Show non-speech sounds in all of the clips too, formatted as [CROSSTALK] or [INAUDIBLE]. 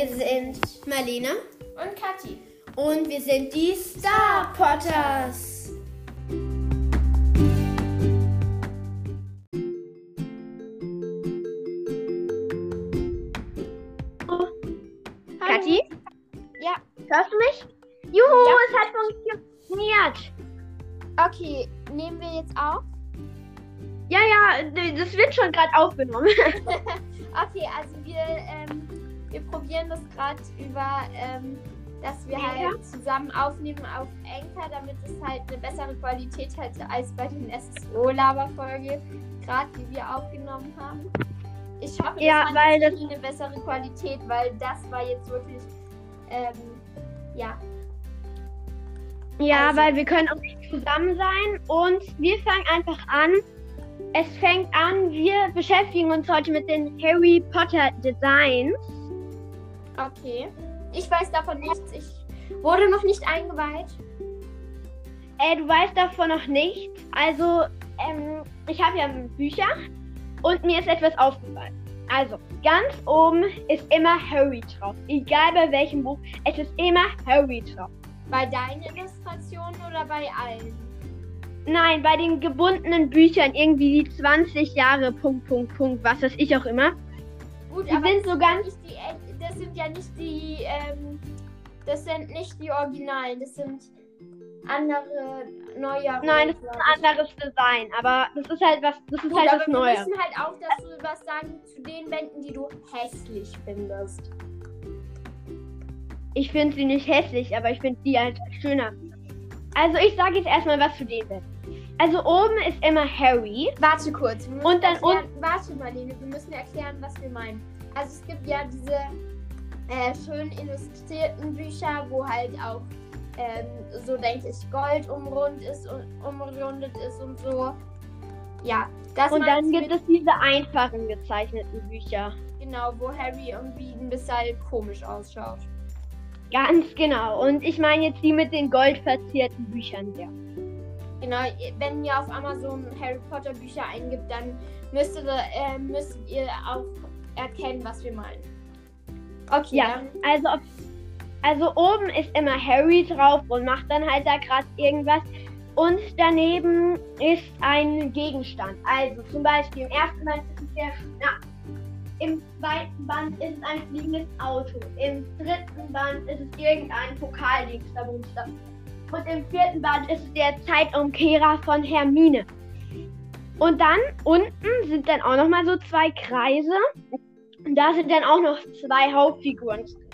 Wir sind Marlene und Kathi. und wir sind die Star Potters. Kathi, Ja, hörst du mich? Juhu, Ja. es hat funktioniert. okay. Nehmen wir jetzt auf? Ja, ja, das wird schon gerade aufgenommen. [LAUGHS] Okay, also wir, ähm, wir probieren das gerade über, ähm, dass wir Anchor? halt zusammen aufnehmen auf Anchor, damit es halt eine bessere Qualität hat als bei den SSO-Laber-Folge, gerade die wir aufgenommen haben. Ich hoffe, das Ja, hat weil wirklich eine bessere Qualität, weil das war jetzt wirklich, ähm, ja, Ja, Also- weil wir können auch nicht zusammen sein und wir fangen einfach an. Es fängt an, wir beschäftigen uns heute mit den Harry Potter Designs. Okay. Ich weiß davon nichts. Ich wurde noch nicht eingeweiht. Äh, du weißt davon noch nicht. Also, ähm, ich habe ja Bücher und mir ist etwas aufgefallen. Also, ganz oben ist immer Harry drauf. Egal bei welchem Buch, es ist immer Harry drauf. Bei deinen Illustrationen oder bei allen? Nein, bei den gebundenen Büchern irgendwie die 20 Jahre, Punkt, Punkt, Punkt, was weiß ich auch immer. Gut, Die aber sind so ganz- nicht die, das sind ja nicht die, ähm, das sind nicht die Originalen, das sind andere, neuere. Nein, das ist ein anderes Design, aber das ist halt was, das ist Gut, halt aber was wir Neues. müssen halt auch dazu was sagen zu den Wänden, die du hässlich findest. Ich finde sie nicht hässlich, aber ich finde die halt schöner. Also ich sage jetzt erstmal was zu denen. Also oben ist immer Harry. Warte kurz. wir Und dann erklären, Warte, Marlene, wir müssen erklären, was wir meinen. Also es gibt ja diese äh, schön illustrierten Bücher, wo halt auch ähm, so denke ich Gold umrund ist und umrundet ist und so. Ja, das Und dann gibt es diese einfachen gezeichneten Bücher. genau, wo Harry irgendwie ein bisschen komisch ausschaut. Ganz genau. Und ich meine jetzt die mit den goldverzierten Büchern hier. Genau, wenn ihr auf Amazon Harry Potter Bücher eingibt, dann müsstet ihr, äh, müsstet ihr auch erkennen, was wir meinen. Okay, Ja, also, also oben ist immer Harry drauf und macht dann halt da gerade irgendwas. Und daneben ist ein Gegenstand. Also zum Beispiel im ersten Band ist es der Schnaps. Im zweiten Band ist es ein fliegendes Auto. Im dritten Band ist es irgendein Pokaldingstabumster. Und im vierten Band ist es der Zeitumkehrer von Hermine. Und dann unten sind dann auch nochmal so zwei Kreise. Und da sind dann auch noch zwei Hauptfiguren drin.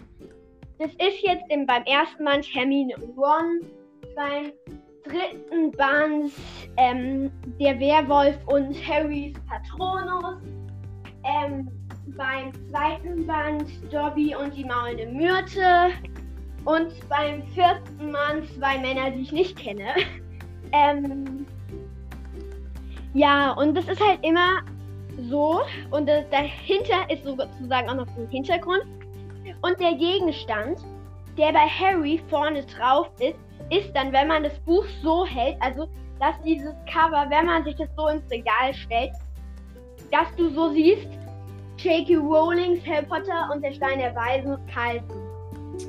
Das ist jetzt im, beim ersten Band Hermine und Ron. Beim dritten Band ähm, der Werwolf und Harrys Patronus. Ähm, beim zweiten Band Dobby und die maulende Myrte. Und beim vierten Band zwei Männer, die ich nicht kenne. [LAUGHS] Ähm, ja, und das ist halt immer so. Und das, dahinter ist sozusagen auch noch ein Hintergrund. Und der Gegenstand, der bei Harry vorne drauf ist, ist dann, wenn man das Buch so hält, also dass dieses Cover, wenn man sich das so ins Regal stellt, dass du so siehst, J.K. Rowlings Harry Potter und der Stein der Weisen kalten.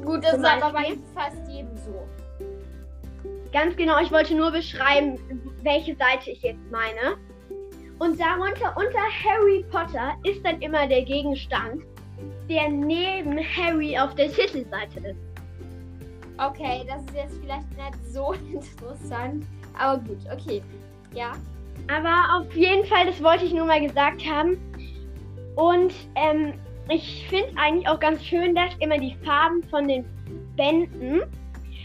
gut, das ist aber bei fast jedem so. Ganz genau, ich wollte nur beschreiben, welche Seite ich jetzt meine. Und darunter, unter Harry Potter, ist dann immer der Gegenstand, der neben Harry auf der Titelseite ist. Okay, das ist jetzt vielleicht nicht so [LAUGHS] interessant, aber gut, okay. Ja, Aber auf jeden Fall, das wollte ich nur mal gesagt haben. Und ähm, ich finde eigentlich auch ganz schön, dass immer die Farben von den Bänden,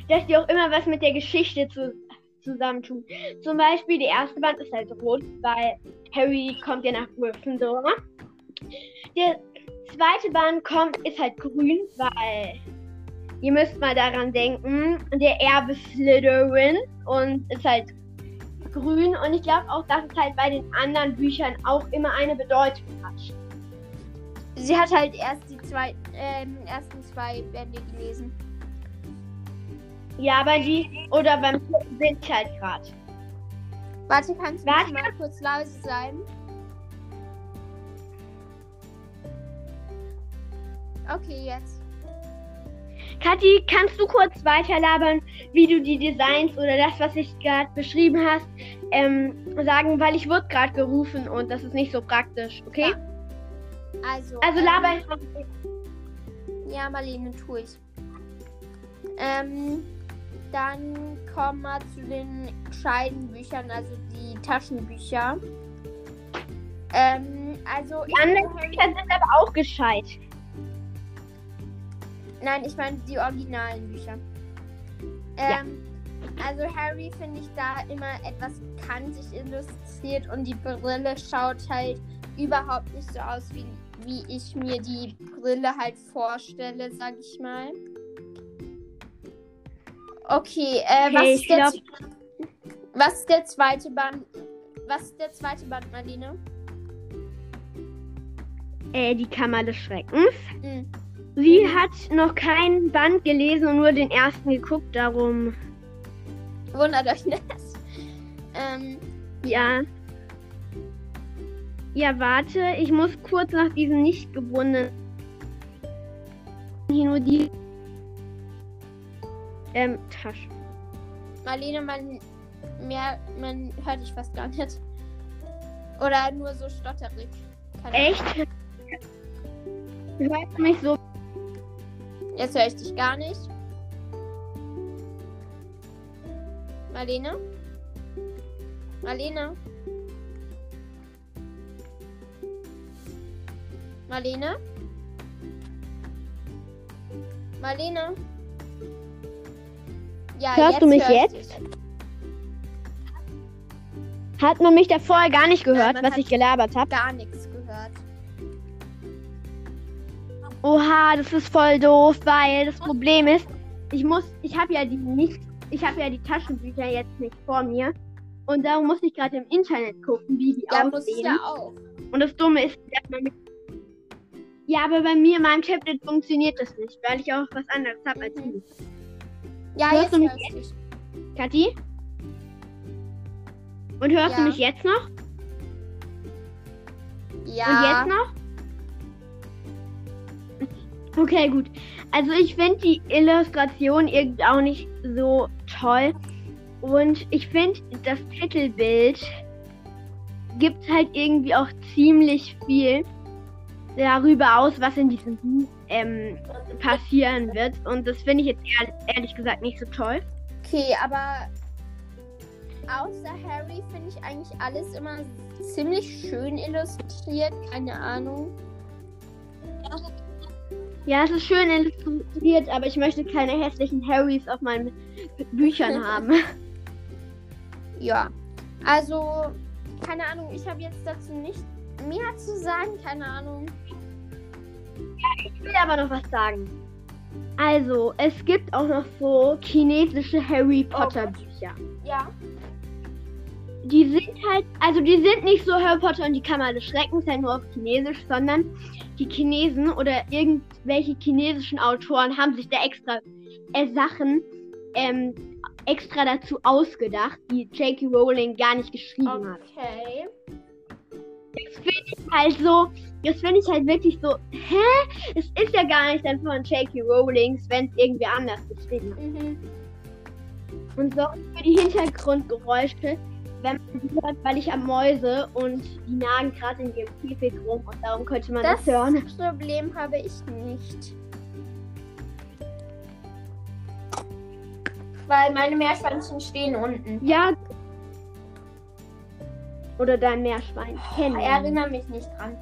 dass die auch immer was mit der Geschichte zu, zusammentun. Zum Beispiel, die erste Band ist halt rot, weil Harry kommt ja nach Gryffindor. Der zweite Band kommt, ist halt grün, weil ihr müsst mal daran denken, der Erbe Slytherin und ist halt grün und ich glaube auch, dass es halt bei den anderen Büchern auch immer eine Bedeutung hat. sie hat halt erst die zwei, ähm, ersten zwei Bände gelesen. Ja, aber die, oder beim vierten ich halt gerade. Warte, kannst du Warte. mal kurz leise sein? Okay, jetzt. Kathi, kannst du kurz weiterlabern, wie du die Designs oder das, was ich gerade beschrieben hast, ähm, sagen, weil ich wurde gerade gerufen und das ist nicht so praktisch, okay? Ja. Also, Also ähm, laber einfach. Ja, Marlene, tue ich. Ähm, dann kommen wir zu den gescheiten Büchern, also die Taschenbücher. Ähm, also Die anderen Bücher sind aber auch gescheit. Nein, ich meine die originalen Bücher. Ja. Ähm, Also Harry finde ich da immer etwas kantig illustriert und die Brille schaut halt überhaupt nicht so aus, wie, wie ich mir die Brille halt vorstelle, sag ich mal. Okay, äh, was, Okay, ist ich der, glaub- was ist der zweite Band? Was ist der zweite Band, Marlene? Äh, die Kammer des Schreckens. Hm. Sie Mhm. hat noch keinen Band gelesen und nur den ersten geguckt, darum. Wundert euch nicht. Ähm, Ja. Ja, warte, ich muss kurz nach diesem nicht gewonnenen. Hier nur die. Ähm, Tasche. Marlene, man, mehr, man hört dich fast gar nicht. Oder nur so stotterig. Keine. Echt? Du hörst mich so. Jetzt höre ich dich gar nicht. Marlene? Marlene? Marlene? Marlene? Ja, Hörst du mich jetzt? Hat man mich da vorher gar nicht gehört, man was ich gelabert habe? Gar nichts gehört. Oha, das ist voll doof, weil das Problem ist, ich muss, ich habe ja die nicht, ich habe ja die Taschenbücher jetzt nicht vor mir und darum muss ich gerade im Internet gucken, wie die Ja, aussehen. ja auch. Und das Dumme ist, dass man mit ja, aber bei mir, in meinem Tablet funktioniert das nicht, weil ich auch was anderes habe als Mhm. du. Ja, Hörst jetzt du mich höre ich dich. Kathi? Und hörst du Ja. mich jetzt noch? Ja. Und jetzt noch? Okay, gut. Also ich finde die Illustration irgendwie auch nicht so toll. Und ich finde, das Titelbild gibt halt irgendwie auch ziemlich viel darüber aus, was in diesem Buch ähm, passieren wird. Und das finde ich jetzt ehr ehrlich gesagt nicht so toll. Okay, aber außer Harry finde ich eigentlich alles immer ziemlich schön illustriert. Keine Ahnung. Ja, es ist schön illustriert, aber ich möchte keine hässlichen Harrys auf meinen Büchern [LAUGHS] haben. Ja. Also, keine Ahnung, ich habe jetzt dazu nicht mehr zu sagen. Keine Ahnung. Ich will aber noch was sagen. Also, es gibt auch noch so chinesische Harry Potter Bücher. Ja. Die sind halt, also die sind nicht so Harry Potter und die Kammer des Schreckens halt nur auf Chinesisch, sondern die Chinesen oder irgendwelche chinesischen Autoren haben sich da extra äh, Sachen ähm, extra dazu ausgedacht, die J.K. Rowling gar nicht geschrieben hat. Okay. Das finde ich halt so, das finde ich halt wirklich so, hä? Es ist ja gar nicht dann von J.K. Rowlings, wenn es irgendwie anders geschrieben hat. Mhm. Und so für die Hintergrundgeräusche, wenn man die hört, weil ich am Mäuse und die nagen gerade in dem Käfig rum und darum könnte man das, Das hören. Problem habe ich nicht. Weil meine Meerschweinchen stehen unten. Ja. Oder dein Meerschwein. Kennen. Ich erinnere mich nicht dran.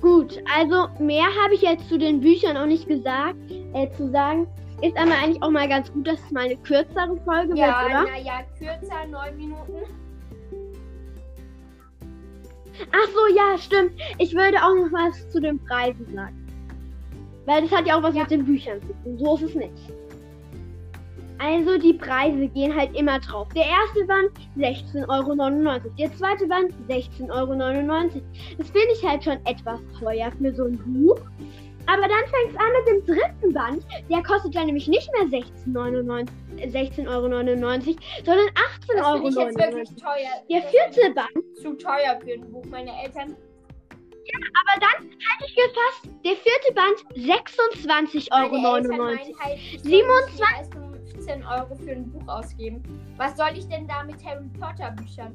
Gut, also mehr habe ich jetzt zu den Büchern auch nicht gesagt, äh, zu sagen. Ist aber eigentlich auch mal ganz gut, dass es mal eine kürzere Folge Ja, wird, oder? naja, kürzer, neun Minuten. Ach so, ja, stimmt. Ich würde auch noch was zu den Preisen sagen. Weil das hat ja auch was Ja. mit den Büchern zu tun. So ist es nicht. Also die Preise gehen halt immer drauf. Der erste Band 16,99 Euro. Der zweite Band 16,99 Euro. Das finde ich halt schon etwas teuer für so ein Buch. Aber dann fängt es an mit dem dritten Band. Der kostet dann nämlich nicht mehr 16,99 äh, 16,99 Euro, sondern 18,99 Das finde ich jetzt Euro. wirklich teuer. Der Das vierte Band Zu teuer für ein Buch. Meine Eltern Aber dann halte ich gefasst, der vierte Band 26,99 Euro. Meine Eltern meinen halt, ich soll 27 nicht mehr als 15 Euro für ein Buch ausgeben. Was soll ich denn da mit Harry Potter Büchern?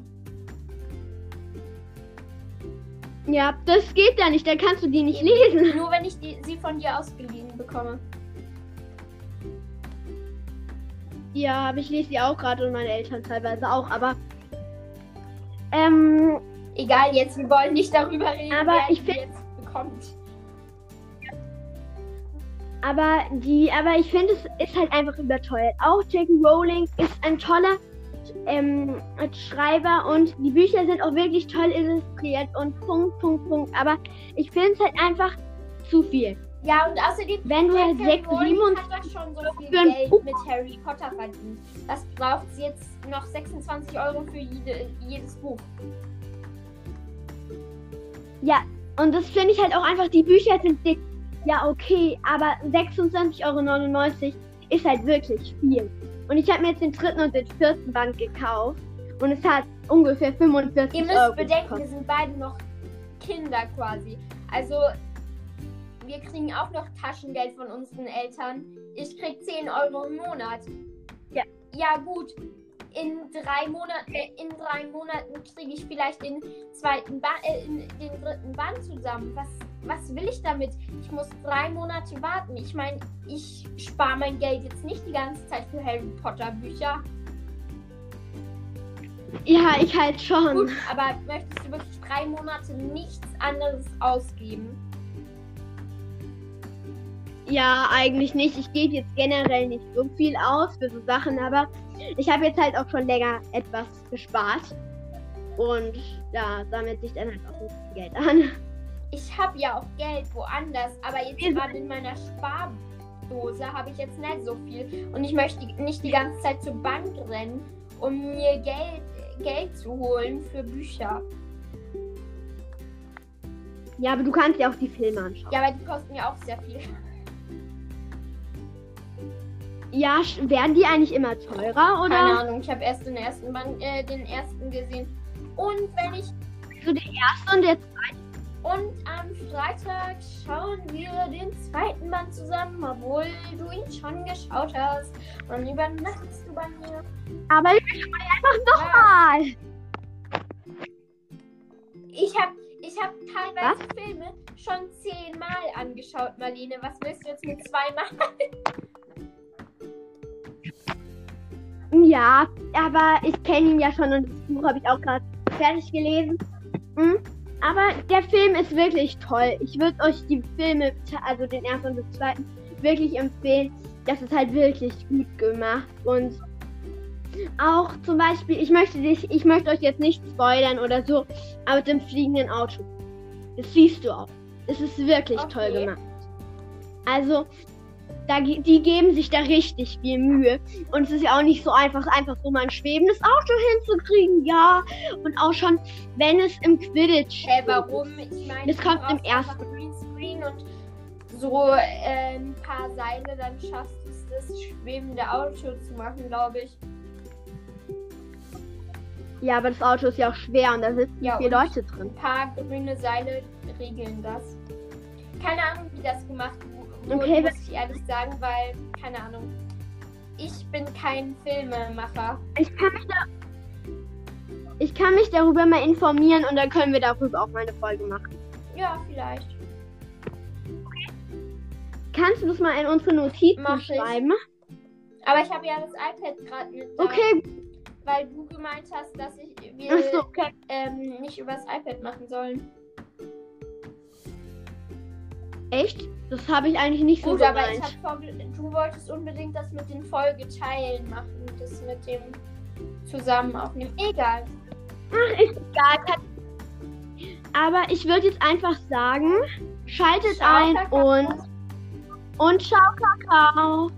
Ja, das geht da nicht, dann kannst du die nicht lesen. Nur wenn ich die, sie von dir ausgeliehen bekomme. Ja, aber ich lese die auch gerade und meine Eltern teilweise auch, aber. Ähm, Egal, jetzt, wir wollen nicht darüber reden, Aber wer ich die jetzt bekommt. Aber die, aber ich finde, es ist halt einfach überteuert. Auch J.K. Rowling ist ein toller ähm, Schreiber und die Bücher sind auch wirklich toll illustriert und Punkt, Punkt, Punkt. Aber ich finde es halt einfach zu viel. Ja, und außerdem, Wenn du halt J.K. 6, Rowling 7 hat doch schon so viel Geld Buch- mit Harry Potter verdient. Das braucht sie jetzt noch 26 Euro für jede, jedes Buch. Ja, und das finde ich halt auch einfach, die Bücher sind dick. Ja, okay, aber 26,99 Euro ist halt wirklich viel. Und ich habe mir jetzt den dritten und den vierten Band gekauft und es hat ungefähr 45 Ihr müsst Euro bedenken, wir gekostet. sind beide noch Kinder quasi. Also, wir kriegen auch noch Taschengeld von unseren Eltern. Ich krieg 10 Euro im Monat. Ja. Ja, gut. In drei Monaten, äh, in drei Monaten kriege ich vielleicht den zweiten ba äh, den dritten Band zusammen. Was, was will ich damit? Ich muss drei Monate warten. Ich meine, ich spare mein Geld jetzt nicht die ganze Zeit für Harry Potter Bücher. Ja, ich halt schon. Gut, aber möchtest du wirklich drei Monate nichts anderes ausgeben? Ja, eigentlich nicht. Ich gebe jetzt generell nicht so viel aus für so Sachen, aber ich habe jetzt halt auch schon länger etwas gespart. Und ja, sammelt sich dann halt auch so viel Geld an. Ich habe ja auch Geld woanders, aber jetzt gerade in meiner Spardose habe ich jetzt nicht so viel. Und ich möchte nicht die ganze Zeit zur Bank rennen, um mir Geld, Geld zu holen für Bücher. Ja, aber du kannst ja auch die Filme anschauen. Ja, aber die kosten ja auch sehr viel. Ja, werden die eigentlich immer teurer Keine oder? Ahnung, ich habe erst den ersten Band, äh, den ersten gesehen. Und wenn ich So der erste und der Und am Freitag schauen wir den zweiten Band zusammen, obwohl du ihn schon geschaut hast. Und übernachtest du bei mir. Aber ich will einfach nochmal. Ich habe ich hab teilweise Filme schon zehnmal angeschaut, Marlene. Was willst du jetzt mit zweimal? Ja, aber ich kenne ihn ja schon und das Buch habe ich auch gerade fertig gelesen. Hm? Aber der Film ist wirklich toll. Ich würde euch die Filme, also den ersten und den zweiten, wirklich empfehlen. Das ist halt wirklich gut gemacht. Und auch zum Beispiel, ich möchte dich, ich möchte euch jetzt nicht spoilern oder so, aber mit dem fliegenden Auto. Das siehst du auch. Es ist wirklich Okay. toll gemacht. Also, da, die geben sich da richtig viel Mühe. Und es ist ja auch nicht so einfach, einfach so mal ein schwebendes Auto hinzukriegen. Ja, und auch schon, wenn es im Quidditch Äh, warum? Ich meine, Das kommt im einfach Greenscreen und so äh, ein paar Seile, dann schaffst du es, das schwebende Auto zu machen, glaube ich. Ja, aber das Auto ist ja auch schwer und da sitzen Ja, vier Leute drin. Ein paar grüne Seile regeln das. Keine Ahnung, wie das gemacht wurde, Okay, muss ich ehrlich sagen, weil, keine Ahnung. Ich bin kein Filmemacher. Ich kann mich da. Ich kann mich darüber mal informieren und dann können wir darüber auch mal eine Folge machen. Ja, vielleicht. Kannst du das mal in unsere Notizen Mach ich. schreiben? Aber ich habe ja das iPad gerade mit da, Okay, weil du gemeint hast, dass ich wir so, okay. ähm, nicht übers iPad machen sollen. Echt? Das habe ich eigentlich nicht so Gut, aber ich gemeint. hab du wolltest unbedingt das mit den Folgeteilen machen, das mit dem zusammen aufnehmen. Egal. Ach, ist egal. Aber ich würde jetzt einfach sagen, schaltet Ciao, ein Kakao. und und ciao Kakao.